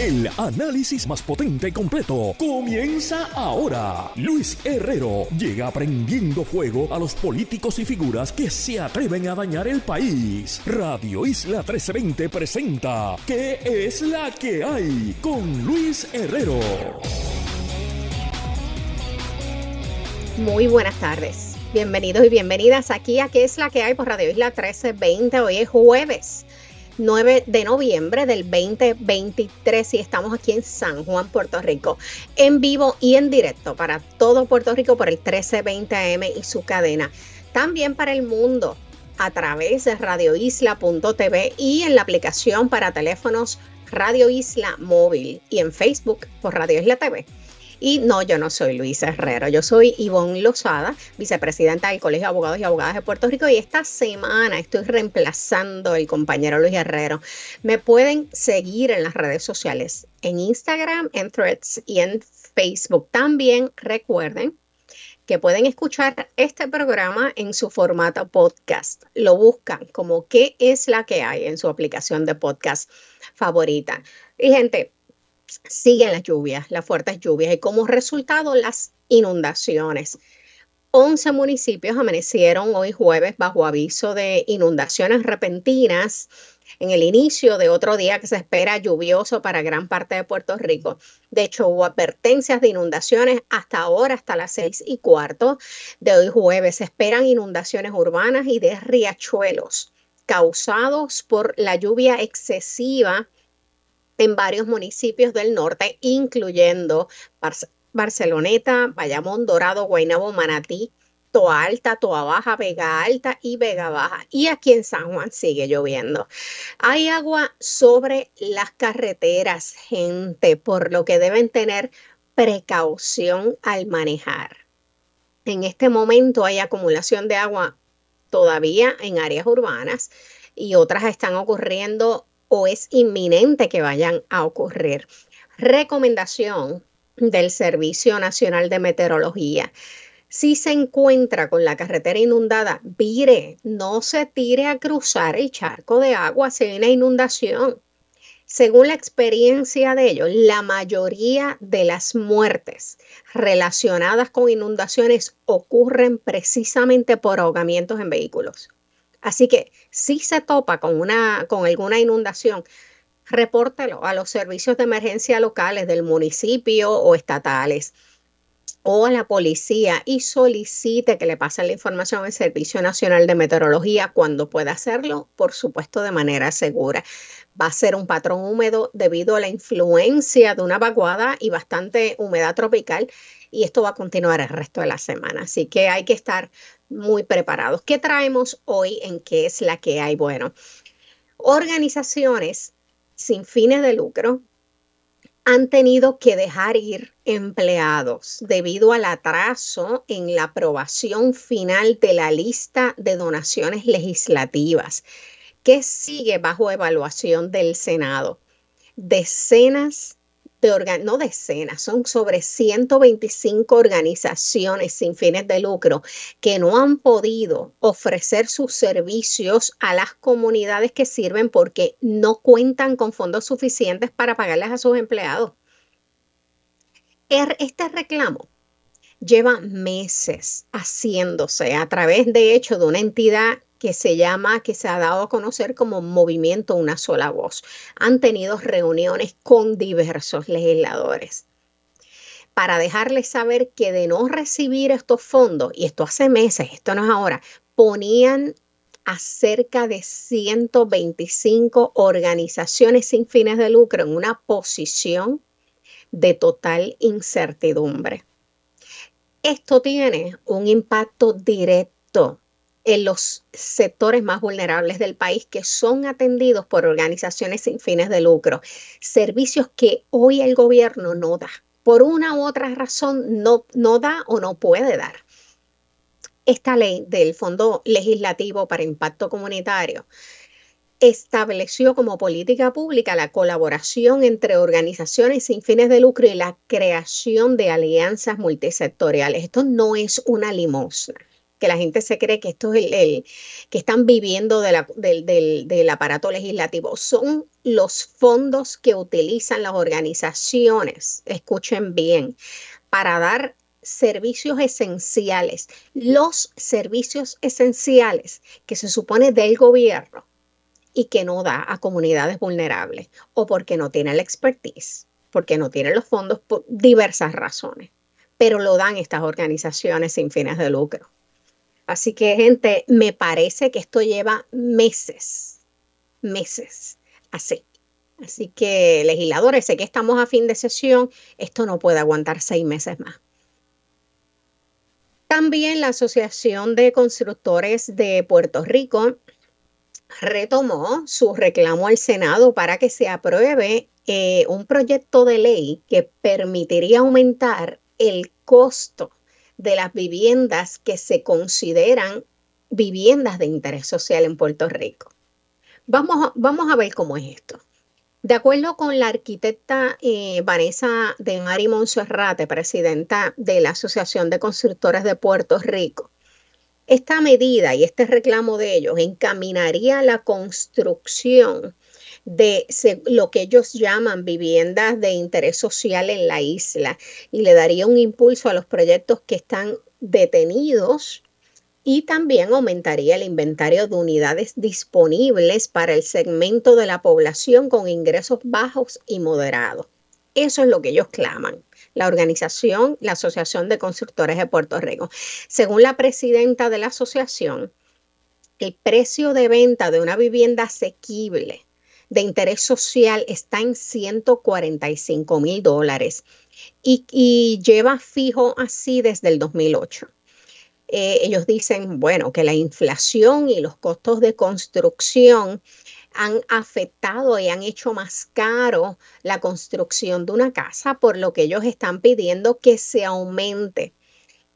El análisis más potente y completo comienza ahora. Luis Herrero llega aprendiendo fuego a los políticos y figuras que se atreven a dañar el país. Radio Isla 1320 presenta ¿Qué es la que hay? Con Luis Herrero. Muy buenas tardes. Bienvenidos y bienvenidas aquí a ¿Qué es la que hay? por Radio Isla 1320. Hoy es jueves. 9 de noviembre del 2023 y estamos aquí en San Juan, Puerto Rico, en vivo y en directo para todo Puerto Rico por el 1320 AM y su cadena. También para el mundo a través de radioisla.tv y en la aplicación para teléfonos Radio Isla Móvil y en Facebook por Radio Isla TV. Y no, yo no soy Luis Herrero, yo soy Ivonne Lozada, vicepresidenta del Colegio de Abogados y Abogadas de Puerto Rico y esta semana estoy reemplazando al compañero Luis Herrero. Me pueden seguir en las redes sociales, en Instagram, en Threads y en Facebook. También recuerden que pueden escuchar este programa en su formato podcast. Lo buscan como qué es la que hay en su aplicación de podcast favorita. Y gente, siguen las lluvias, las fuertes lluvias y como resultado las inundaciones. 11 municipios amanecieron hoy jueves bajo aviso de inundaciones repentinas en el inicio de otro día que se espera lluvioso para gran parte de Puerto Rico. De hecho, hubo advertencias de inundaciones hasta ahora, hasta las seis y cuarto de hoy jueves. Se esperan inundaciones urbanas y de riachuelos causados por la lluvia excesiva en varios municipios del norte, incluyendo Barceloneta, Bayamón, Dorado, Guaynabo, Manatí, Toa Alta, Toa Baja, Vega Alta y Vega Baja. Y aquí en San Juan sigue lloviendo. Hay agua sobre las carreteras, gente, por lo que deben tener precaución al manejar. En este momento hay acumulación de agua todavía en áreas urbanas y otras están ocurriendo o es inminente que vayan a ocurrir. Recomendación del Servicio Nacional de Meteorología. Si se encuentra con la carretera inundada, vire, no se tire a cruzar el charco de agua si hay una inundación. Según la experiencia de ellos, la mayoría de las muertes relacionadas con inundaciones ocurren precisamente por ahogamientos en vehículos. Así que si se topa con, una, con alguna inundación, repórtelo a los servicios de emergencia locales del municipio o estatales o a la policía y solicite que le pasen la información al Servicio Nacional de Meteorología cuando pueda hacerlo, por supuesto de manera segura. Va a ser un patrón húmedo debido a la influencia de una vaguada y bastante humedad tropical y esto va a continuar el resto de la semana. Así que hay que estar muy preparados. ¿Qué traemos hoy en qué es la que hay? Bueno, organizaciones sin fines de lucro han tenido que dejar ir empleados debido al atraso en la aprobación final de la lista de donaciones legislativas que sigue bajo evaluación del Senado. Decenas no decenas, son sobre 125 organizaciones sin fines de lucro que no han podido ofrecer sus servicios a las comunidades que sirven porque no cuentan con fondos suficientes para pagarles a sus empleados. Er, este reclamo lleva meses haciéndose a través, de hecho, de una entidad que se llama, que se ha dado a conocer como Movimiento Una Sola Voz. Han tenido reuniones con diversos legisladores para dejarles saber que de no recibir estos fondos, y esto hace meses, esto no es ahora, ponían a cerca de 125 organizaciones sin fines de lucro en una posición de total incertidumbre. Esto tiene un impacto directo en los sectores más vulnerables del país que son atendidos por organizaciones sin fines de lucro, servicios que hoy el gobierno no da. Por una u otra razón no, no da o no puede dar. Esta ley del Fondo Legislativo para Impacto Comunitario estableció como política pública la colaboración entre organizaciones sin fines de lucro y la creación de alianzas multisectoriales. Esto no es una limosna que la gente se cree que esto es el, que están viviendo del, aparato legislativo. Son los fondos que utilizan las organizaciones, escuchen bien, para dar servicios esenciales, los servicios esenciales que se supone del gobierno y que no da a comunidades vulnerables o porque no tiene la expertise, porque no tiene los fondos por diversas razones, pero lo dan estas organizaciones sin fines de lucro. Así que, gente, me parece que esto lleva meses, meses así. Así que, legisladores, sé que estamos a fin de sesión, esto no puede aguantar seis meses más. También la Asociación de Constructores de Puerto Rico retomó su reclamo al Senado para que se apruebe eh, un proyecto de ley que permitiría aumentar el costo de las viviendas que se consideran viviendas de interés social en Puerto Rico. Vamos vamos a ver cómo es esto. De acuerdo con la arquitecta eh, Vanessa de Mari Monserrate, presidenta de la Asociación de Constructores de Puerto Rico, esta medida y este reclamo de ellos encaminaría la construcción de lo que ellos llaman viviendas de interés social en la isla y le daría un impulso a los proyectos que están detenidos y también aumentaría el inventario de unidades disponibles para el segmento de la población con ingresos bajos y moderados. Eso es lo que ellos claman. La organización, la Asociación de Constructores de Puerto Rico. Según la presidenta de la asociación, el precio de venta de una vivienda asequible de interés social está en 145 mil dólares y, lleva fijo así desde el 2008. Eh, ellos dicen, bueno, que la inflación y los costos de construcción han afectado y han hecho más caro la construcción de una casa, por lo que ellos están pidiendo que se aumente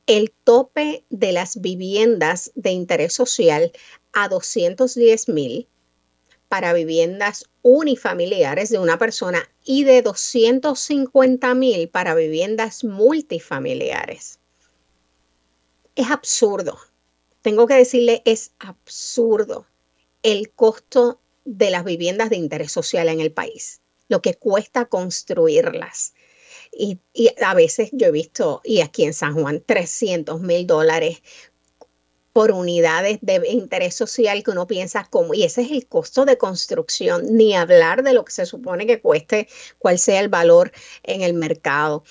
el tope de las viviendas de interés social a 210 mil para viviendas unifamiliares de una persona y de 250 mil para viviendas multifamiliares. Es absurdo. Tengo que decirle, es absurdo el costo de las viviendas de interés social en el país, lo que cuesta construirlas. Y, a veces yo he visto, y aquí en San Juan, 300 mil dólares por unidades de interés social que uno piensa como, y ese es el costo de construcción, ni hablar de lo que se supone que cueste, cuál sea el valor en el mercado.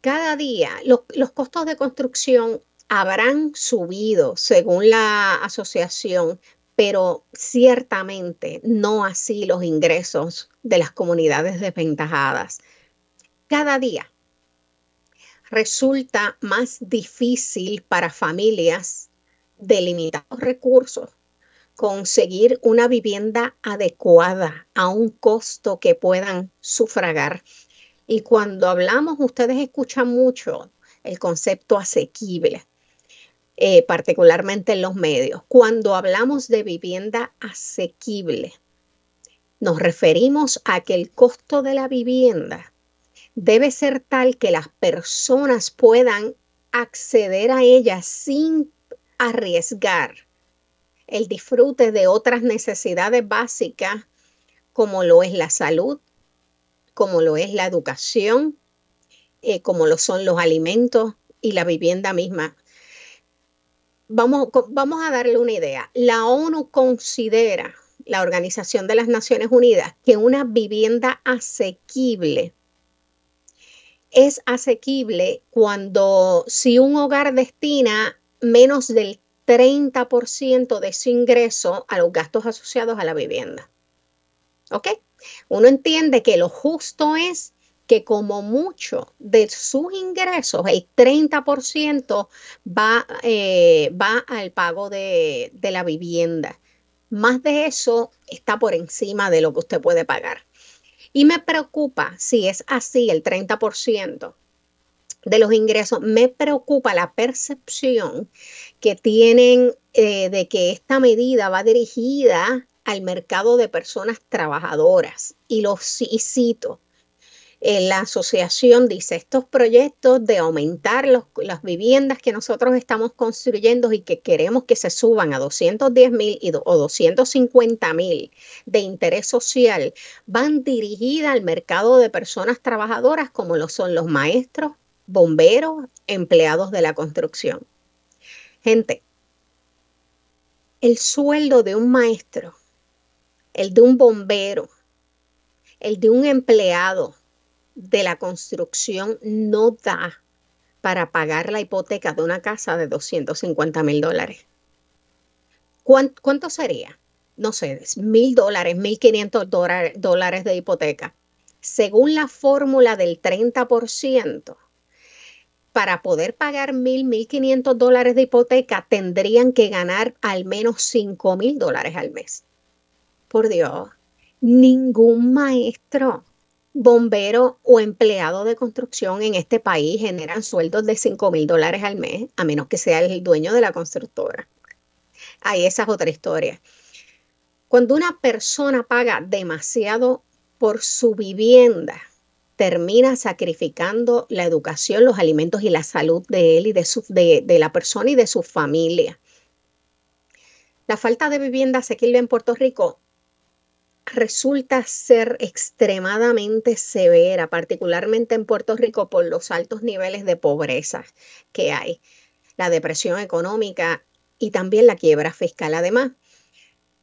Cada día los, los costos de construcción habrán subido según la asociación, pero ciertamente no así los ingresos de las comunidades desventajadas. Cada día resulta más difícil para familias de limitados recursos conseguir una vivienda adecuada a un costo que puedan sufragar. Y cuando hablamos, ustedes escuchan mucho el concepto asequible, eh, particularmente en los medios. Cuando hablamos de vivienda asequible, nos referimos a que el costo de la vivienda debe ser tal que las personas puedan acceder a ella sin arriesgar el disfrute de otras necesidades básicas como lo es la salud, como lo es la educación, eh, como lo son los alimentos y la vivienda misma. Vamos, vamos a darle una idea. La ONU considera, la Organización de las Naciones Unidas, que una vivienda asequible es asequible cuando si un hogar destina menos del 30% de su ingreso a los gastos asociados a la vivienda. ¿Ok? Uno entiende que lo justo es que como mucho de sus ingresos, el 30% va, eh, va al pago de, de la vivienda. Más de eso está por encima de lo que usted puede pagar. Y me preocupa si es así el 30%, de los ingresos, me preocupa la percepción que tienen eh, de que esta medida va dirigida al mercado de personas trabajadoras. Y lo cito, Eh, la asociación dice, estos proyectos de aumentar las viviendas que nosotros estamos construyendo y que queremos que se suban a 210 mil o 250 mil de interés social, van dirigidas al mercado de personas trabajadoras como lo son los maestros, bomberos, empleados de la construcción. Gente, el sueldo de un maestro, el de un bombero, el de un empleado, de la construcción no da para pagar la hipoteca de una casa de 250 mil dólares. ¿Cuánto, sería? No sé, mil dólares, mil quinientos dólares de hipoteca. Según la fórmula del 30%, para poder pagar mil, mil quinientos dólares de hipoteca, tendrían que ganar al menos cinco mil dólares al mes. Por Dios, ningún maestro bombero o empleado de construcción en este país generan sueldos de 5 mil dólares al mes, a menos que sea el dueño de la constructora. Ahí esa es otra historia. Cuando una persona paga demasiado por su vivienda, termina sacrificando la educación, los alimentos y la salud de él y de, su, de, de la persona y de su familia. La falta de vivienda asequible en Puerto Rico resulta ser extremadamente severa, particularmente en Puerto Rico por los altos niveles de pobreza que hay, la depresión económica y también la quiebra fiscal. Además,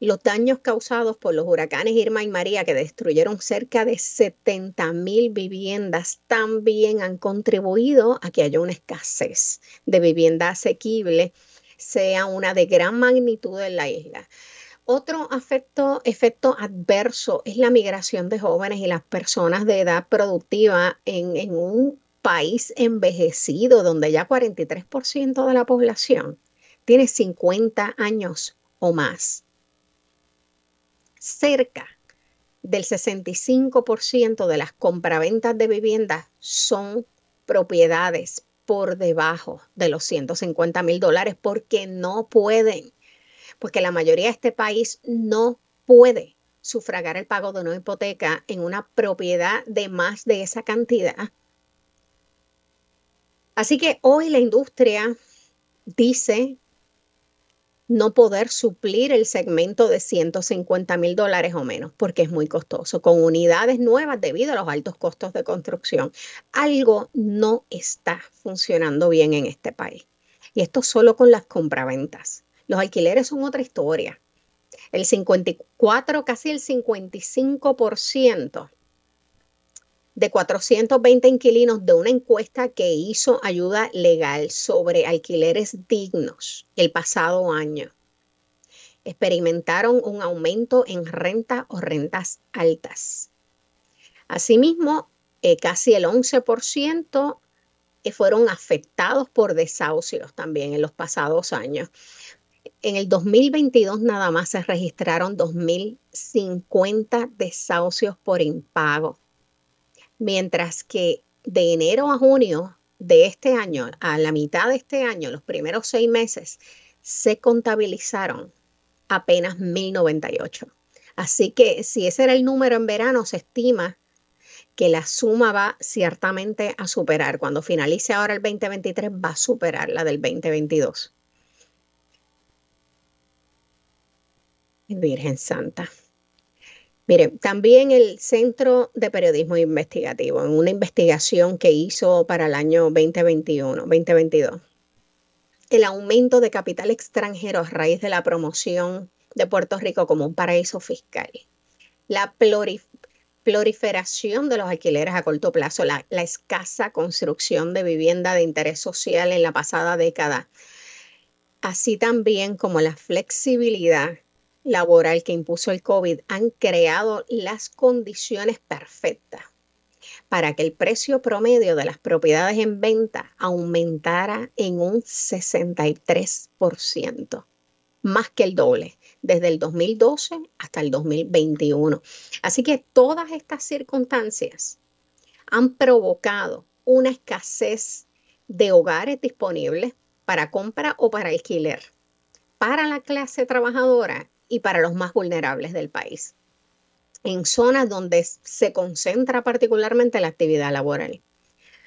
los daños causados por los huracanes Irma y María, que destruyeron cerca de 70 mil viviendas, también han contribuido a que haya una escasez de vivienda asequible, sea una de gran magnitud en la isla. Otro efecto adverso es la migración de jóvenes y las personas de edad productiva en, en un país envejecido donde ya 43% de la población tiene 50 años o más. Cerca del 65% de las compraventas de viviendas son propiedades por debajo de los 150 mil dólares porque no pueden porque la mayoría de este país no puede sufragar el pago de una hipoteca en una propiedad de más de esa cantidad. Así que hoy la industria dice no poder suplir el segmento de 150 mil dólares o menos, porque es muy costoso, con unidades nuevas debido a los altos costos de construcción. Algo no está funcionando bien en este país. Y esto solo con las compraventas. Los alquileres son otra historia. El 54, casi el 55% de 420 inquilinos de una encuesta que hizo ayuda legal sobre alquileres dignos el pasado año. Experimentaron un aumento en renta o rentas altas. Asimismo, eh, casi el 11% fueron afectados por desahucios también en los pasados años. En el 2022 nada más se registraron 2.050 desahucios por impago, mientras que de enero a junio de este año, a la mitad de este año, los primeros seis meses, se contabilizaron apenas 1.098. Así que si ese era el número en verano, se estima que la suma va ciertamente a superar. Cuando finalice ahora el 2023, va a superar la del 2022. Virgen Santa. Mire, también el Centro de Periodismo Investigativo, en una investigación que hizo para el año 2021, 2022, el aumento de capital extranjero a raíz de la promoción de Puerto Rico como un paraíso fiscal, la proliferación de los alquileres a corto plazo, la, la escasa construcción de vivienda de interés social en la pasada década, así también como la flexibilidad laboral que impuso el COVID han creado las condiciones perfectas para que el precio promedio de las propiedades en venta aumentara en un 63%, más que el doble, desde el 2012 hasta el 2021. Así que todas estas circunstancias han provocado una escasez de hogares disponibles para compra o para alquiler para la clase trabajadora y para los más vulnerables del país. en zonas donde se concentra particularmente la actividad laboral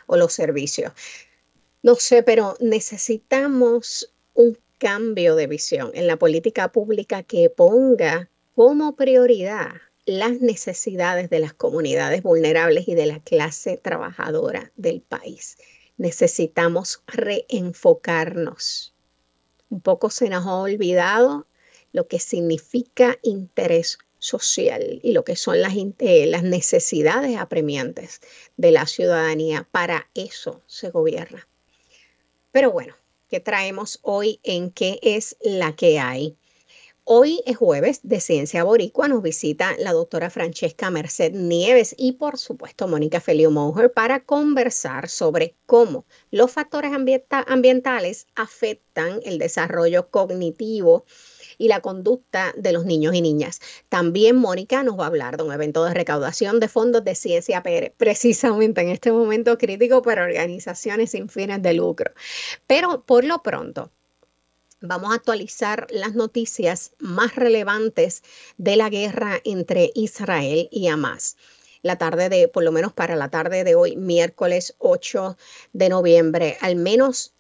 o los servicios. No sé, pero necesitamos un cambio de visión en la política pública que ponga como prioridad las necesidades de las comunidades vulnerables y de la clase trabajadora del país. Necesitamos reenfocarnos. Un poco se nos ha olvidado lo que significa interés social y lo que son las, eh, las necesidades apremiantes de la ciudadanía. Para eso se gobierna. Pero bueno, ¿qué traemos hoy en qué es la que hay? Hoy es jueves de Ciencia Boricua. Nos visita la doctora Francesca Merced Nieves y, por supuesto, Mónica Felio Monger para conversar sobre cómo los factores ambientales afectan el desarrollo cognitivo y la conducta de los niños y niñas. También Mónica nos va a hablar de un evento de recaudación de fondos de ciencia precisamente en este momento crítico para organizaciones sin fines de lucro. Pero por lo pronto, vamos a actualizar las noticias más relevantes de la guerra entre Israel y Hamas. La tarde de, por lo menos para la tarde de hoy, miércoles 8 de noviembre, al menos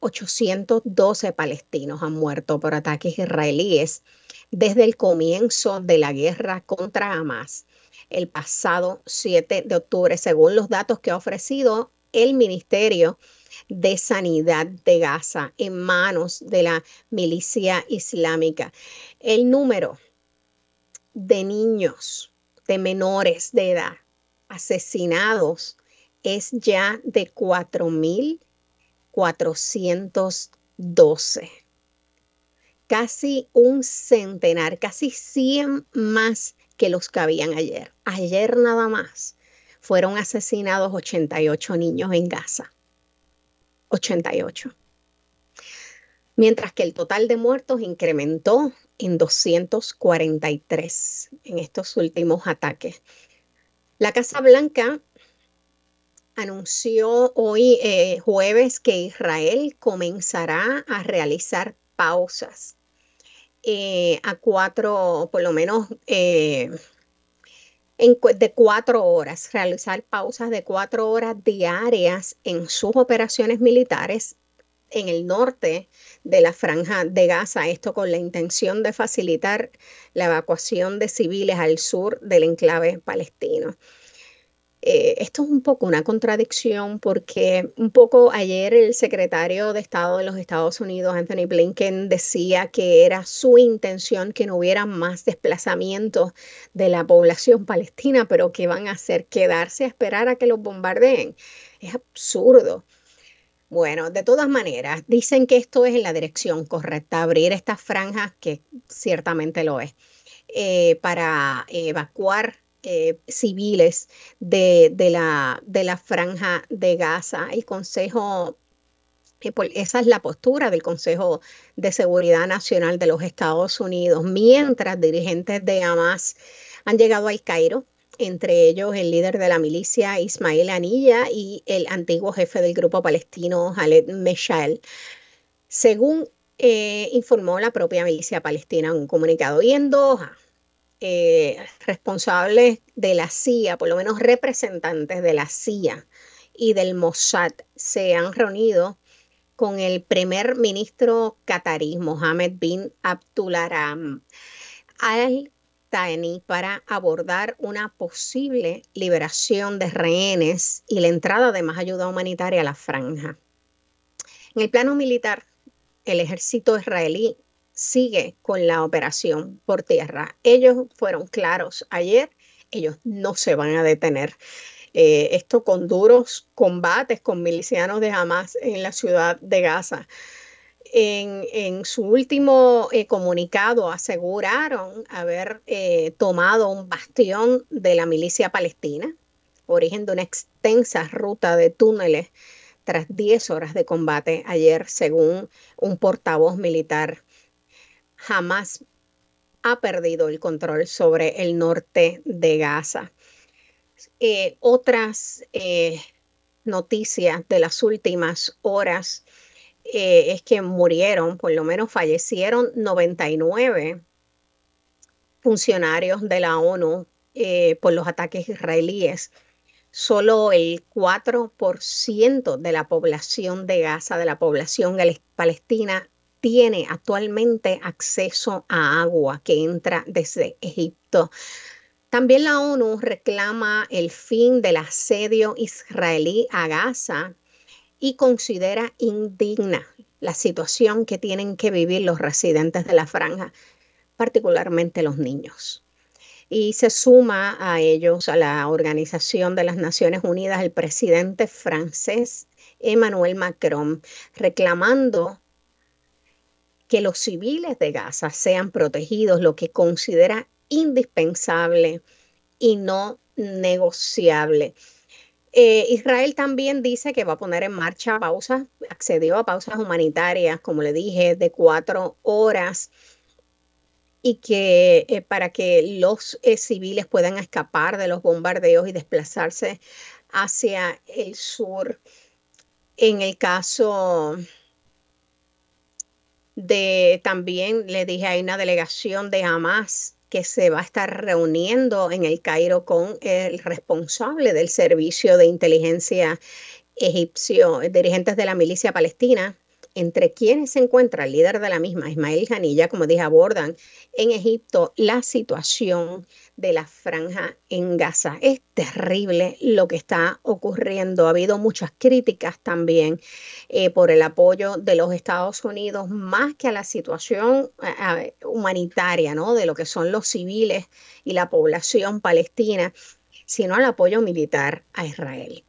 10.812 palestinos han muerto por ataques israelíes desde el comienzo de la guerra contra Hamas el pasado 7 de octubre, según los datos que ha ofrecido el Ministerio de Sanidad de Gaza en manos de la milicia islámica. El número de niños, de menores de edad asesinados es ya de 4.412. Casi un centenar, casi 100 más que los que habían ayer. Ayer nada más fueron asesinados 88 niños en Gaza. 88. Mientras que el total de muertos incrementó en 243 en estos últimos ataques. La Casa Blanca anunció hoy eh, jueves que Israel comenzará a realizar pausas eh, a cuatro, por lo menos eh, de cuatro horas, realizar pausas de cuatro horas diarias en sus operaciones militares en el norte de la franja de Gaza, esto con la intención de facilitar la evacuación de civiles al sur del enclave palestino. Eh, esto es un poco una contradicción porque un poco ayer el secretario de Estado de los Estados Unidos, Anthony Blinken, decía que era su intención que no hubiera más desplazamientos de la población palestina, pero que van a hacer quedarse a esperar a que los bombardeen. Es absurdo. Bueno, de todas maneras, dicen que esto es en la dirección correcta, abrir estas franjas, que ciertamente lo es, eh, para evacuar eh, civiles de, la, franja de Gaza. El Consejo eh, esa es la postura del Consejo de Seguridad Nacional de los Estados Unidos, mientras dirigentes de Hamas han llegado al Cairo, entre ellos el líder de la milicia Ismael Anilla y el antiguo jefe del grupo palestino Khaled Meshal. Según eh, informó la propia milicia palestina en un comunicado. Y en Doha, eh, responsables de la CIA, por lo menos representantes de la CIA y del Mossad, se han reunido con el primer ministro qatarí, Mohammed bin Abdularam al Thani para abordar una posible liberación de rehenes y la entrada de más ayuda humanitaria a la franja. En el plano militar, el ejército israelí sigue con la operación por tierra. Ellos fueron claros ayer, ellos no se van a detener. Eh, esto con duros combates con milicianos de Hamas en la ciudad de Gaza. En, su último eh, comunicado aseguraron haber eh, tomado un bastión de la milicia palestina, origen de una extensa ruta de túneles tras 10 horas de combate ayer, según un portavoz militar jamás ha perdido el control sobre el norte de Gaza. Eh, otras eh, noticias de las últimas horas eh, es que murieron, por lo menos fallecieron 99 funcionarios de la ONU por los ataques israelíes. Solo el 4% de la población de Gaza, de la población palestina, tiene actualmente acceso a agua que entra desde Egipto. También la ONU reclama el fin del asedio israelí a Gaza y considera indigna la situación que tienen que vivir los residentes de la franja, particularmente los niños. Y se suma a ellos, a la Organización de las Naciones Unidas, el presidente francés Emmanuel Macron, reclamando que los civiles de Gaza sean protegidos, lo que considera indispensable y no negociable. Eh, Israel también dice que va a poner en marcha pausas, accedió a pausas humanitarias, como le dije, de cuatro horas y que eh, para que los eh, civiles puedan escapar de los bombardeos y desplazarse hacia el sur. En el caso de también le dije hay una delegación de Hamas que se va a estar reuniendo en el Cairo con el responsable del servicio de inteligencia egipcio, dirigentes de la milicia palestina, entre quienes se encuentra el líder de la misma, Ismael Janilla, como dije, abordan en Egipto la situación de la franja en Gaza. Es terrible lo que está ocurriendo. Ha habido muchas críticas también eh, por el apoyo de los Estados Unidos, más que a la situación eh, humanitaria, ¿no? De lo que son los civiles y la población palestina, sino al apoyo militar a Israel.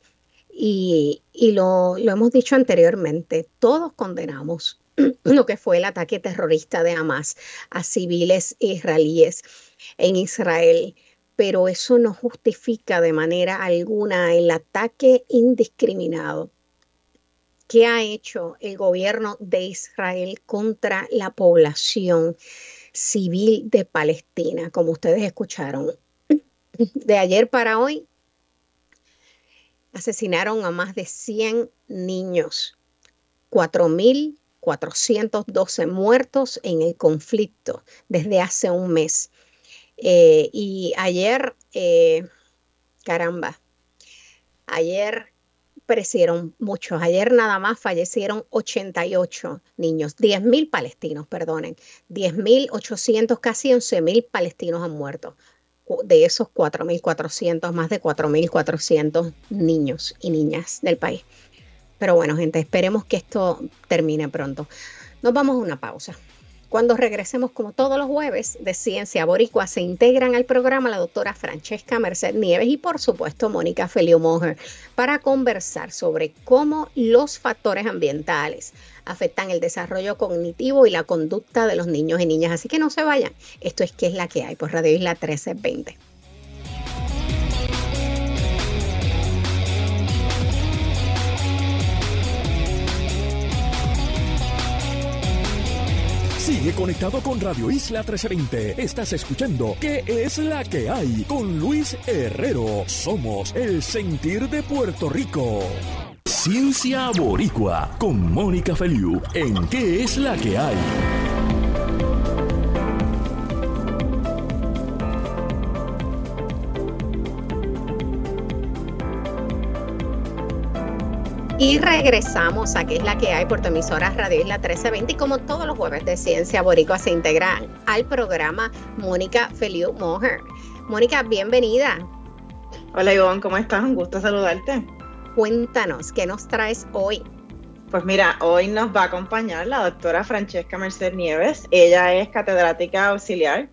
Y, lo, lo hemos dicho anteriormente, todos condenamos lo que fue el ataque terrorista de Hamas a civiles israelíes en Israel, pero eso no justifica de manera alguna el ataque indiscriminado que ha hecho el gobierno de Israel contra la población civil de Palestina, como ustedes escucharon. De ayer para hoy asesinaron a más de 100 niños, 4.412 muertos en el conflicto desde hace un mes. Eh, y ayer, eh, caramba, ayer perecieron muchos. Ayer nada más fallecieron 88 niños, 10.000 palestinos, perdonen. 10.800, casi 11.000 palestinos han muerto. De esos 4.400, más de 4.400 niños y niñas del país. Pero bueno, gente, esperemos que esto termine pronto. Nos vamos a una pausa. Cuando regresemos, como todos los jueves, de Ciencia Boricua, se integran al programa la doctora Francesca Merced Nieves y, por supuesto, Mónica Felio Moher para conversar sobre cómo los factores ambientales afectan el desarrollo cognitivo y la conducta de los niños y niñas. Así que no se vayan. Esto es que es la que hay por Radio Isla 1320. Sigue conectado con Radio Isla 1320. Estás escuchando ¿Qué es la que hay? Con Luis Herrero. Somos el sentir de Puerto Rico. Ciencia Boricua con Mónica Feliu en ¿Qué es la que hay? Y regresamos a que es la que hay por tu emisora Radio Isla 1320 y como todos los jueves de Ciencia Boricua se integra al programa Mónica Feliu Moher. Mónica, bienvenida. Hola Ivonne, ¿cómo estás? Un gusto saludarte. Cuéntanos, ¿qué nos traes hoy? Pues mira, hoy nos va a acompañar la doctora Francesca Merced Nieves. Ella es catedrática auxiliar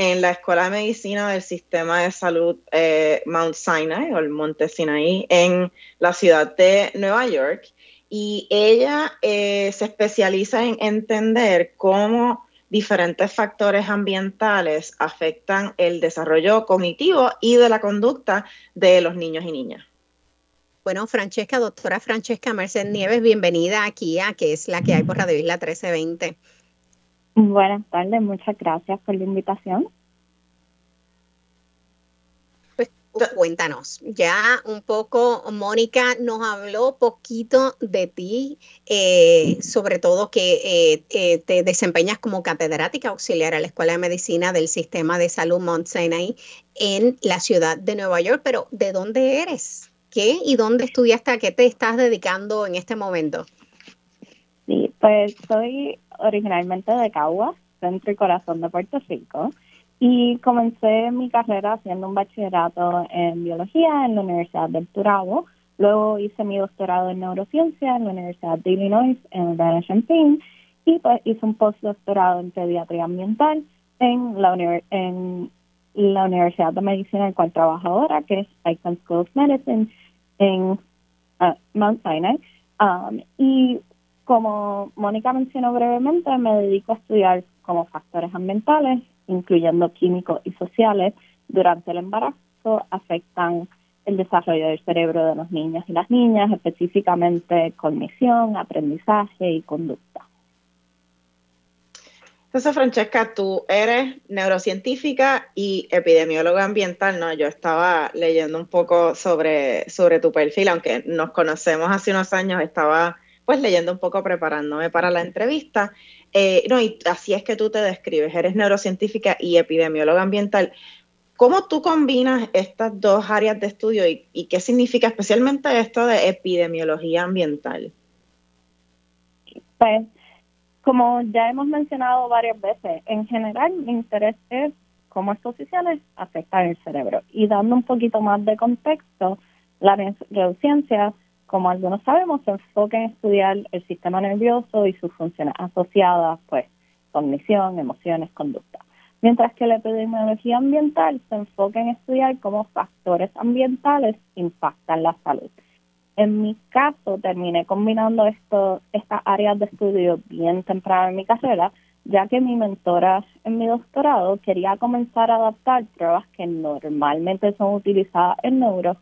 en la Escuela de Medicina del Sistema de Salud eh, Mount Sinai o el Monte Sinai en la ciudad de Nueva York. Y ella eh, se especializa en entender cómo diferentes factores ambientales afectan el desarrollo cognitivo y de la conducta de los niños y niñas. Bueno, Francesca, doctora Francesca Merced Nieves, bienvenida aquí a que es la que hay por Radio Isla 1320. Buenas tardes, muchas gracias por la invitación. Pues Cuéntanos, ya un poco, Mónica nos habló poquito de ti, eh, sobre todo que eh, eh, te desempeñas como catedrática auxiliar a la Escuela de Medicina del Sistema de Salud Mount Sinai en la ciudad de Nueva York, pero ¿de dónde eres? ¿Qué y dónde estudiaste? ¿A qué te estás dedicando en este momento? Sí, pues soy originalmente de Caguas, centro y corazón de Puerto Rico. Y comencé mi carrera haciendo un bachillerato en biología en la Universidad del Turabo. Luego hice mi doctorado en neurociencia en la Universidad de Illinois en Urbana-Champaign y pues hice un postdoctorado en pediatría ambiental en la, en la Universidad de Medicina en cual trabajo ahora, que es Icahn School of Medicine en uh, Mount Sinai. Um, y como Mónica mencionó brevemente, me dedico a estudiar como factores ambientales incluyendo químicos y sociales, durante el embarazo afectan el desarrollo del cerebro de los niños y las niñas, específicamente cognición, aprendizaje y conducta. Entonces, Francesca, tú eres neurocientífica y epidemióloga ambiental, ¿no? Yo estaba leyendo un poco sobre, sobre tu perfil, aunque nos conocemos hace unos años, estaba pues leyendo un poco preparándome para la entrevista. Eh, no, y así es que tú te describes, eres neurocientífica y epidemióloga ambiental. ¿Cómo tú combinas estas dos áreas de estudio y, qué significa especialmente esto de epidemiología ambiental? Pues, como ya hemos mencionado varias veces, en general mi interés es cómo exposiciones afectan el cerebro. Y dando un poquito más de contexto, la neurociencia como algunos sabemos, se enfoca en estudiar el sistema nervioso y sus funciones asociadas, pues, cognición, emociones, conducta. Mientras que la epidemiología ambiental se enfoca en estudiar cómo factores ambientales impactan la salud. En mi caso, terminé combinando esto, estas áreas de estudio bien temprano en mi carrera, ya que mi mentora en mi doctorado quería comenzar a adaptar pruebas que normalmente son utilizadas en neuro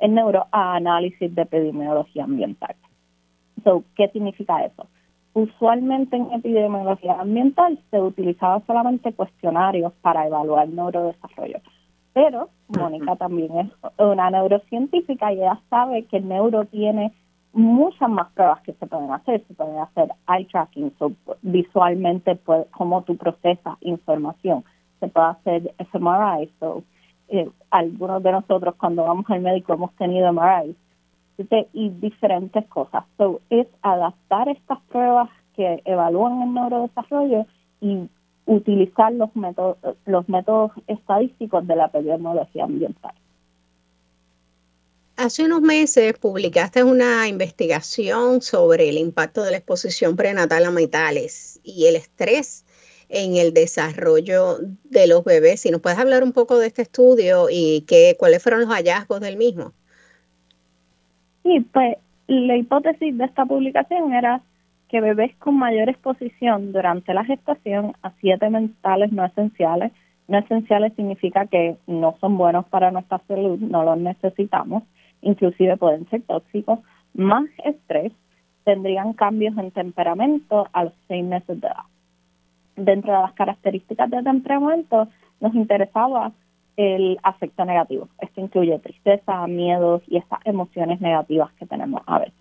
en neuro a análisis de epidemiología ambiental. So, ¿Qué significa eso? Usualmente en epidemiología ambiental se utilizaba solamente cuestionarios para evaluar neurodesarrollo. Pero Mónica también es una neurocientífica y ella sabe que el neuro tiene muchas más pruebas que se pueden hacer. Se pueden hacer eye tracking, so, visualmente como cómo tú procesas información. Se puede hacer fMRI, so, eh, algunos de nosotros cuando vamos al médico hemos tenido MRIs y diferentes cosas. So, es adaptar estas pruebas que evalúan el neurodesarrollo y utilizar los métodos, los métodos estadísticos de la epidemiología ambiental. Hace unos meses publicaste una investigación sobre el impacto de la exposición prenatal a metales y el estrés en el desarrollo de los bebés. Si nos puedes hablar un poco de este estudio y qué, cuáles fueron los hallazgos del mismo. Sí, pues la hipótesis de esta publicación era que bebés con mayor exposición durante la gestación a siete mentales no esenciales, no esenciales significa que no son buenos para nuestra salud, no los necesitamos, inclusive pueden ser tóxicos, más estrés, tendrían cambios en temperamento a los seis meses de edad dentro de las características de temperamento nos interesaba el afecto negativo. Esto incluye tristeza, miedos y esas emociones negativas que tenemos a veces.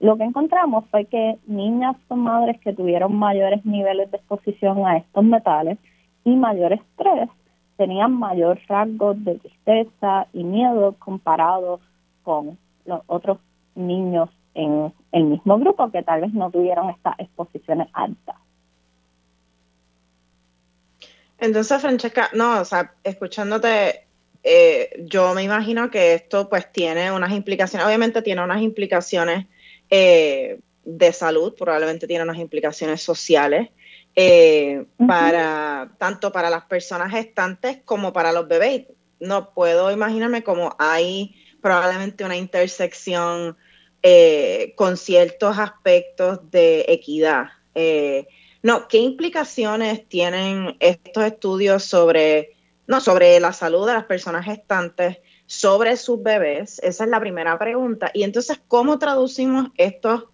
Lo que encontramos fue que niñas con madres que tuvieron mayores niveles de exposición a estos metales y mayor estrés tenían mayor rango de tristeza y miedo comparado con los otros niños en el mismo grupo que tal vez no tuvieron estas exposiciones altas. Entonces, Francesca, no, o sea, escuchándote, eh, yo me imagino que esto pues tiene unas implicaciones, obviamente tiene unas implicaciones eh, de salud, probablemente tiene unas implicaciones sociales, eh, para tanto para las personas gestantes como para los bebés. No puedo imaginarme cómo hay probablemente una intersección con ciertos aspectos de equidad. No, ¿qué implicaciones tienen estos estudios sobre, no, sobre la salud de las personas gestantes, sobre sus bebés? Esa es la primera pregunta. Y entonces, ¿cómo traducimos estos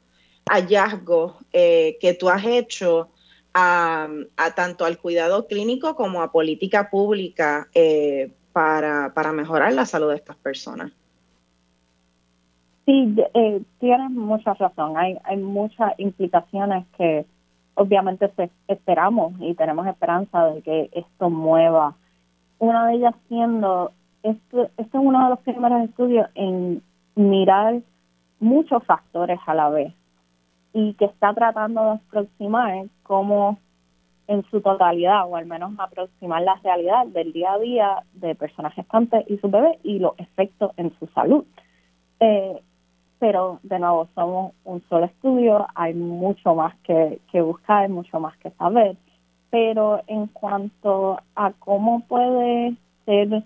hallazgos eh, que tú has hecho a, tanto al cuidado clínico como a política pública? Eh, para, para mejorar la salud de estas personas. Sí, eh, tienes mucha razón. Hay, hay muchas implicaciones que obviamente esperamos y tenemos esperanza de que esto mueva. Una de ellas siendo, este es uno de los primeros estudios en mirar muchos factores a la vez y que está tratando de aproximar cómo en su totalidad, o al menos aproximar la realidad del día a día de personas gestantes y sus bebés y los efectos en su salud. Eh, pero de nuevo somos un solo estudio, hay mucho más que, que buscar, mucho más que saber, pero en cuanto a cómo puede ser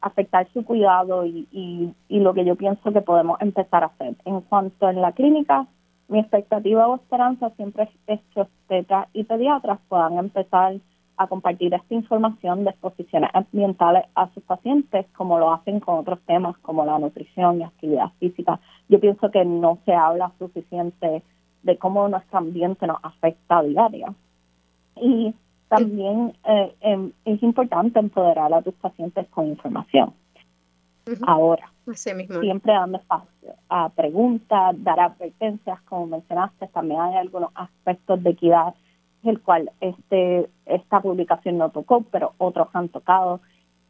afectar su cuidado y, y, y lo que yo pienso que podemos empezar a hacer. En cuanto en la clínica, mi expectativa o esperanza siempre es que obstetras y pediatras puedan empezar a compartir esta información de exposiciones ambientales a sus pacientes, como lo hacen con otros temas como la nutrición y actividad física. Yo pienso que no se habla suficiente de cómo nuestro ambiente nos afecta a diario. Y también eh, em, es importante empoderar a tus pacientes con información. Ahora, siempre dando espacio a preguntas, dar advertencias, como mencionaste, también hay algunos aspectos de equidad el cual este esta publicación no tocó, pero otros han tocado,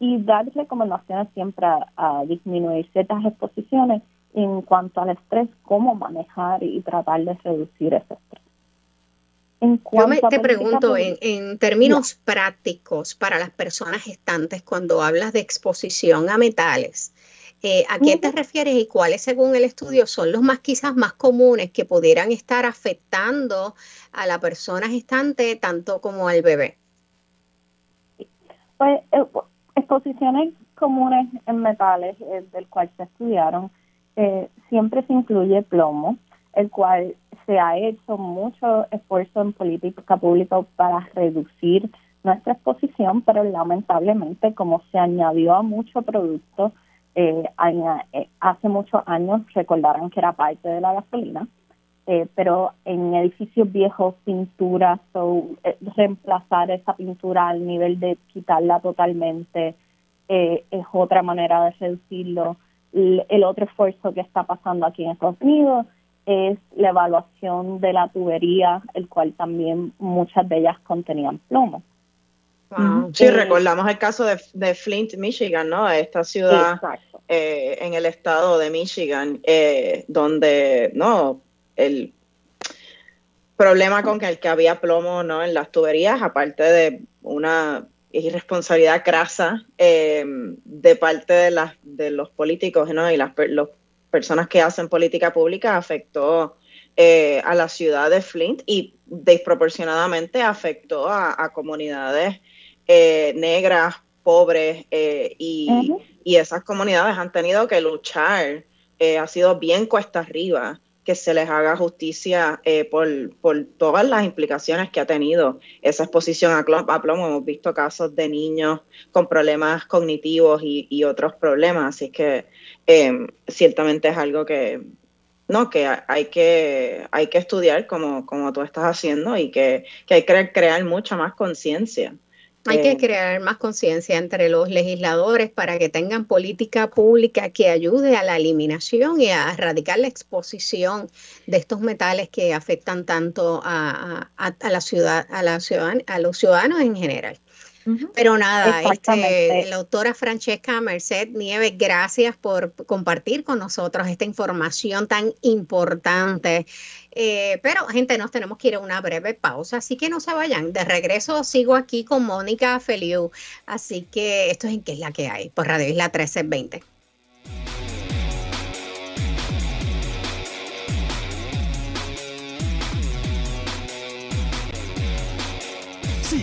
y dar recomendaciones siempre a, disminuir ciertas exposiciones en cuanto al estrés, cómo manejar y tratar de reducir ese estrés. Yo me, te pregunto, en, en términos prácticos, para las personas gestantes, cuando hablas de exposición a metales, eh, ¿A qué te refieres y cuáles, según el estudio, son los más quizás más comunes que pudieran estar afectando a la persona gestante tanto como al bebé? Pues eh, exposiciones comunes en metales eh, del cual se estudiaron, siempre se incluye plomo, el cual se ha hecho mucho esfuerzo en política pública para reducir nuestra exposición, pero lamentablemente como se añadió a mucho producto, eh, eh, hace muchos años recordarán que era parte de la gasolina, eh, pero en edificios viejos, pintura, reemplazar esa pintura al nivel de quitarla totalmente es otra manera de reducirlo. El, otro esfuerzo que está pasando aquí en Estados Unidos es la evaluación de la tubería, el cual también muchas de ellas contenían plomo. Sí, recordamos el caso de, Flint, Michigan, ¿no? Esta ciudad eh, en el estado de Michigan, eh, donde, ¿no? El problema con que, el que había plomo, ¿no? En las tuberías, aparte de una irresponsabilidad crasa eh, de parte de, las, de los políticos, ¿no? Y las personas que hacen política pública afectó a la ciudad de Flint y desproporcionadamente afectó a comunidades eh, negras, pobres, eh, y, esas comunidades han tenido que luchar, eh, ha sido bien cuesta arriba que se les haga justicia por, por, todas las implicaciones que ha tenido esa exposición a, plomo. Hemos visto casos de niños con problemas cognitivos y, otros problemas, así que ciertamente es algo que, no, que hay que, hay que estudiar como, como tú estás haciendo y que, que hay que crear mucha más conciencia. Hay que crear más conciencia entre los legisladores para que tengan política pública que ayude a la eliminación y a erradicar la exposición de estos metales que afectan tanto a, la ciudad, a la ciudad, a los ciudadanos en general. Pero nada, este, la autora Francesca Merced Nieves, gracias por compartir con nosotros esta información tan importante. Eh, pero, gente, nos tenemos que ir a una breve pausa, así que no se vayan. De regreso sigo aquí con Mónica Feliu. Así que esto es en qué es la que hay por Radio Isla 1320.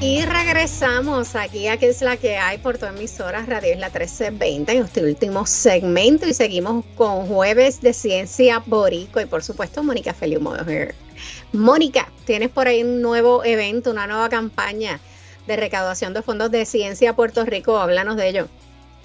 Y regresamos aquí a que es la que hay por tu emisora Radio Isla 1320 en este último segmento y seguimos con Jueves de Ciencia Borico y por supuesto Mónica Feliu. Mónica, tienes por ahí un nuevo evento, una nueva campaña de recaudación de fondos de ciencia Puerto Rico. Háblanos de ello.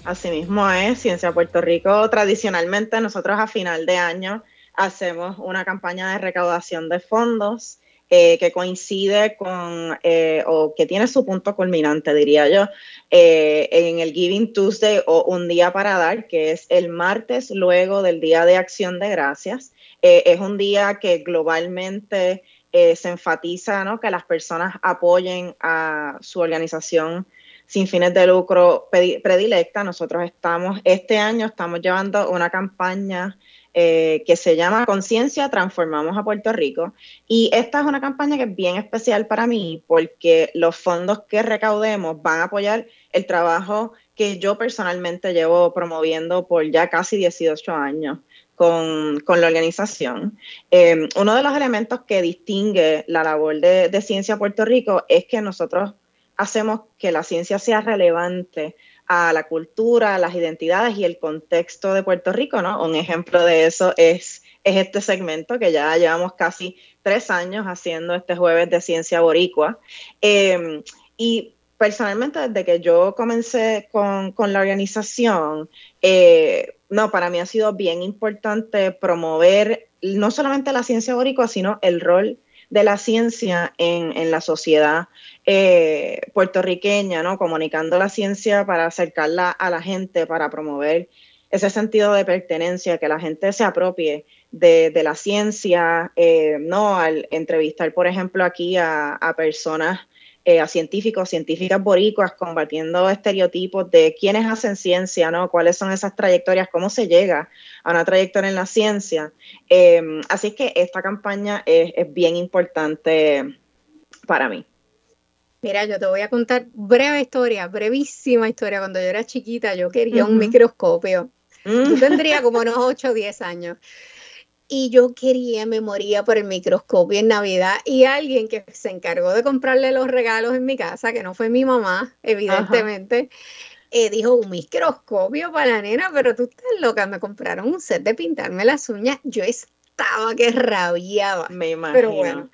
Así mismo es, Ciencia Puerto Rico. Tradicionalmente nosotros a final de año hacemos una campaña de recaudación de fondos eh, que coincide con, eh, o que tiene su punto culminante, diría yo, eh, en el Giving Tuesday o Un Día para Dar, que es el martes luego del Día de Acción de Gracias. es un día que globalmente se enfatiza ¿no? que las personas apoyen a su organización sin fines de lucro predilecta. Nosotros estamos, este año estamos llevando una campaña eh, que se llama Conciencia, transformamos a Puerto Rico. Y esta es una campaña que es bien especial para mí porque los fondos que recaudemos van a apoyar el trabajo que yo personalmente llevo promoviendo por ya casi 18 años. Con, la organización. Eh, uno de los elementos que distingue la labor de Ciencia Puerto Rico es que nosotros hacemos que la ciencia sea relevante a la cultura, a las identidades y el contexto de Puerto Rico, ¿no? Un ejemplo de eso es, es este segmento que ya llevamos casi tres años haciendo este jueves de ciencia boricua. Em, y personalmente, desde que yo comencé con, la organización, eh, no, para mí ha sido bien importante promover no solamente la ciencia boricua, sino el rol de la ciencia en, la sociedad eh, puertorriqueña, ¿no? Comunicando la ciencia para acercarla a la gente, para promover ese sentido de pertenencia, que la gente se apropie de, la ciencia, eh, ¿no? Al entrevistar, por ejemplo, aquí a personas eh, a científicos, científicas boricuas, combatiendo estereotipos de quiénes hacen ciencia, ¿no? Cuáles son esas trayectorias, cómo se llega a una trayectoria en la ciencia. Em, así que esta campaña es, bien importante para mí. Mira, yo te voy a contar breve historia, brevísima historia. Cuando yo era chiquita, yo quería un microscopio. Mm. Yo tendría como unos 8 o 10 años y yo quería, me moría por el microscopio en Navidad y alguien que se encargó de comprarle los regalos en mi casa, que no fue mi mamá, evidentemente, eh, dijo, un microscopio para la nena, pero tú estás loca, me compraron un set de pintarme las uñas, yo estaba que rabiaba. Me imagino. Pero bueno,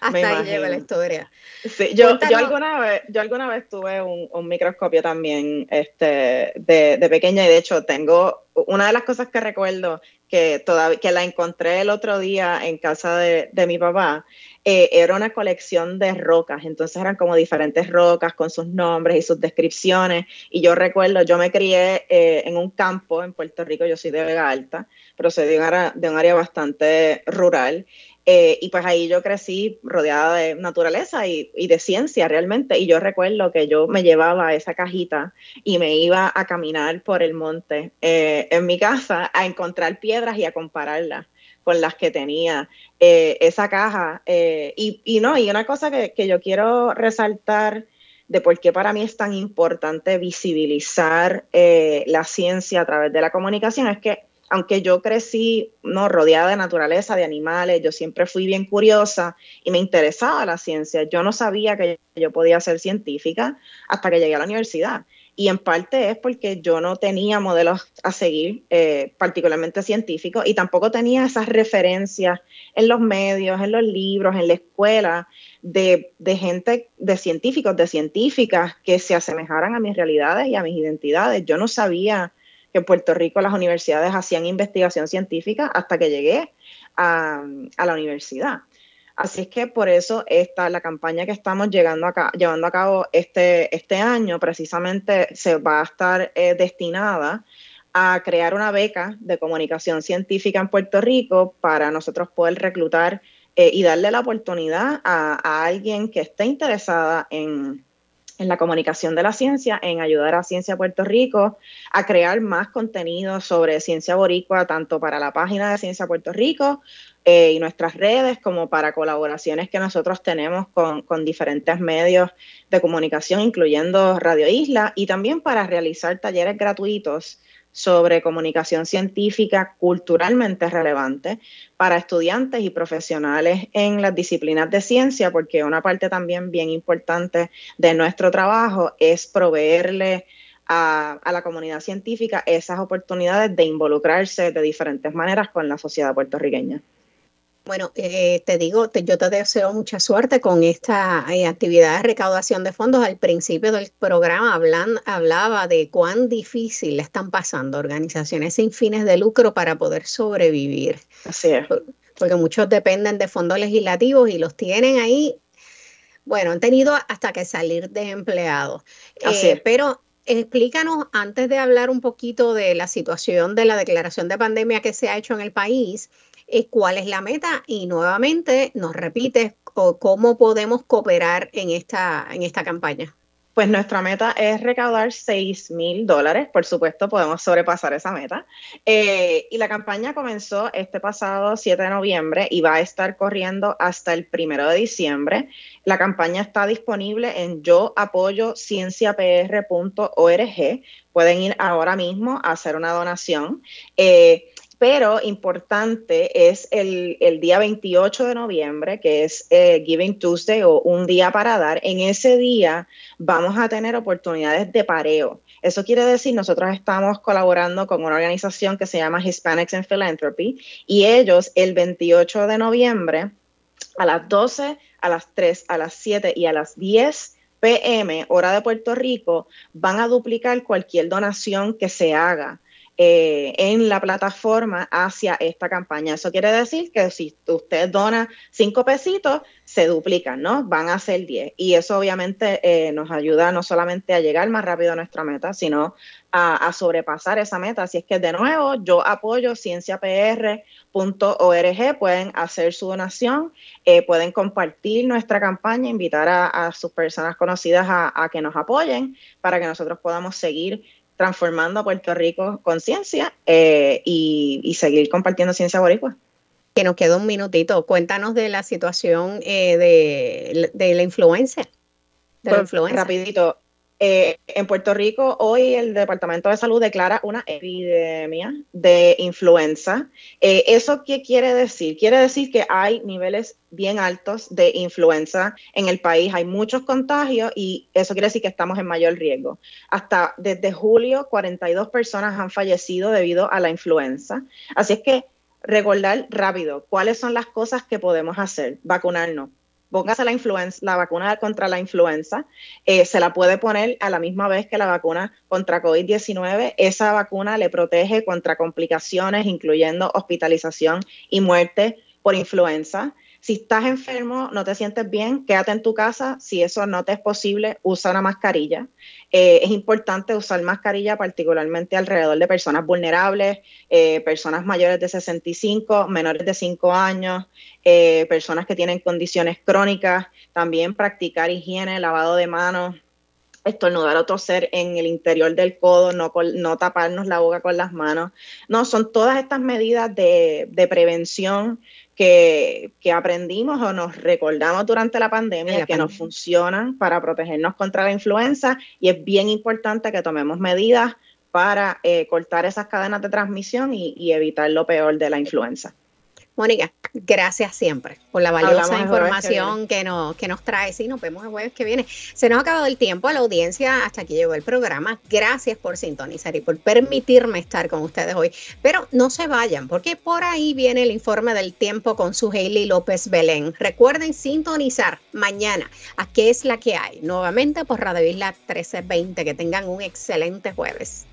hasta ahí llega la historia. Sí, yo, yo, alguna vez, yo alguna vez tuve un, un microscopio también este, de, de, pequeña y de hecho tengo, una de las cosas que recuerdo que, todavía, que la encontré el otro día en casa de, de mi papá, eh, era una colección de rocas, entonces eran como diferentes rocas con sus nombres y sus descripciones. Y yo recuerdo, yo me crié eh, en un campo en Puerto Rico, yo soy de Vega Alta, pero soy de de un área bastante rural. Eh, y pues ahí yo crecí rodeada de naturaleza y, de ciencia realmente. Y yo recuerdo que yo me llevaba esa cajita y me iba a caminar por el monte eh, en mi casa a encontrar piedras y a compararlas con las que tenía eh, esa caja. Y, y, no, y una cosa que, que yo quiero resaltar de por qué para mí es tan importante visibilizar la ciencia a través de la comunicación es que aunque yo crecí no rodeada de naturaleza, de animales, yo siempre fui bien curiosa y me interesaba la ciencia. Yo no sabía que yo podía ser científica hasta que llegué a la universidad. Y en parte es porque yo no tenía modelos a seguir, eh, particularmente científicos, y tampoco tenía esas referencias en los medios, en los libros, en la escuela, de, de gente, de científicos, de científicas que se asemejaran a mis realidades y a mis identidades. Yo no sabía que en Puerto Rico las universidades hacían investigación científica hasta que llegué a, la universidad. Así es que por eso esta, la campaña que estamos llegando llevando a cabo este, este año precisamente se va a estar eh, destinada a crear una beca de comunicación científica en Puerto Rico para nosotros poder reclutar eh, y darle la oportunidad a alguien que esté interesada en, en la comunicación de la ciencia, en ayudar a Ciencia Puerto Rico a crear más contenido sobre ciencia boricua, tanto para la página de Ciencia Puerto Rico eh, y nuestras redes, como para colaboraciones que nosotros tenemos con, con, diferentes medios de comunicación, incluyendo Radio Isla, y también para realizar talleres gratuitos sobre comunicación científica culturalmente relevante para estudiantes y profesionales en las disciplinas de ciencia, porque una parte también bien importante de nuestro trabajo es proveerle a, la comunidad científica esas oportunidades de involucrarse de diferentes maneras con la sociedad puertorriqueña. Bueno, eh, te digo, yo te deseo mucha suerte con esta eh, actividad de recaudación de fondos. Al principio del programa hablaba de cuán difícil le están pasando organizaciones sin fines de lucro para poder sobrevivir. Así es. Porque muchos dependen de fondos legislativos y los tienen ahí. Bueno, han tenido hasta que salir de empleados. Así es. Pero explícanos, antes de hablar un poquito de la situación de la declaración de pandemia que se ha hecho en el país, eh, cuál es la meta y nuevamente nos repite cómo podemos cooperar en esta, en esta campaña. Pues nuestra meta es recaudar 6 mil dólares. Por supuesto, podemos sobrepasar esa meta. Eh, y la campaña comenzó este pasado 7 de noviembre y va a estar corriendo hasta el 1 de diciembre. La campaña está disponible en yoapoyocienciapr.org. Pueden ir ahora mismo a hacer una donación. Eh, pero importante es el, día 28 de noviembre, que es eh, Giving Tuesday o un día para dar. En ese día vamos a tener oportunidades de pareo. Eso quiere decir, nosotros estamos colaborando con una organización que se llama Hispanics in Philanthropy y ellos el 28 de noviembre a las 12, a las 3, a las 7 y a las 10 pm, hora de Puerto Rico, van a duplicar cualquier donación que se haga eh, en la plataforma hacia esta campaña. Eso quiere decir que si usted dona cinco pesitos, se duplican, ¿no? Van a ser 10. Y eso obviamente eh, nos ayuda no solamente a llegar más rápido a nuestra meta, sino a, sobrepasar esa meta. Así es que de nuevo, yo apoyo cienciapr.org, pueden hacer su donación, eh, pueden compartir nuestra campaña, invitar a, sus personas conocidas a, que nos apoyen para que nosotros podamos seguir transformando a Puerto Rico con ciencia eh, y, seguir compartiendo ciencia boricua. Que nos queda un minutito. Cuéntanos de la situación eh, de, de, la. De la pues, influenza. Rapidito. Eh, en Puerto Rico hoy el Departamento de Salud declara una epidemia de influenza. Eh, ¿Eso qué quiere decir? Quiere decir que hay niveles bien altos de influenza en el país, hay muchos contagios y eso quiere decir que estamos en mayor riesgo. Hasta desde julio, 42 personas han fallecido debido a la influenza. Así es que recordar rápido cuáles son las cosas que podemos hacer. Vacunarnos póngase la, influenza, la vacuna contra la influenza, eh, se la puede poner a la misma vez que la vacuna contra COVID-19. Esa vacuna le protege contra complicaciones, incluyendo hospitalización y muerte por influenza. Si estás enfermo, no te sientes bien, quédate en tu casa. Si eso no te es posible, usa una mascarilla. Eh, es importante usar mascarilla particularmente alrededor de personas vulnerables, eh, personas mayores de 65, menores de 5 años, eh, personas que tienen condiciones crónicas. También practicar higiene, lavado de manos, estornudar o toser en el interior del codo, no, no taparnos la boca con las manos. No, son todas estas medidas de prevención que, aprendimos o nos recordamos durante la pandemia que nos funcionan para protegernos contra la influenza y es bien importante que tomemos medidas para eh, cortar esas cadenas de transmisión y evitar lo peor de la influenza. Mónica, gracias siempre por la valiosa información que, nos, que nos trae. Sí, nos vemos el jueves que viene. Se nos ha acabado el tiempo a la audiencia, hasta aquí llegó el programa. Gracias por sintonizar y por permitirme estar con ustedes hoy. Pero no se vayan, porque por ahí viene el informe del tiempo con su Hailey López Belén. Recuerden sintonizar mañana a qué es la que hay. Nuevamente por Radio Isla 1320. Que tengan un excelente jueves.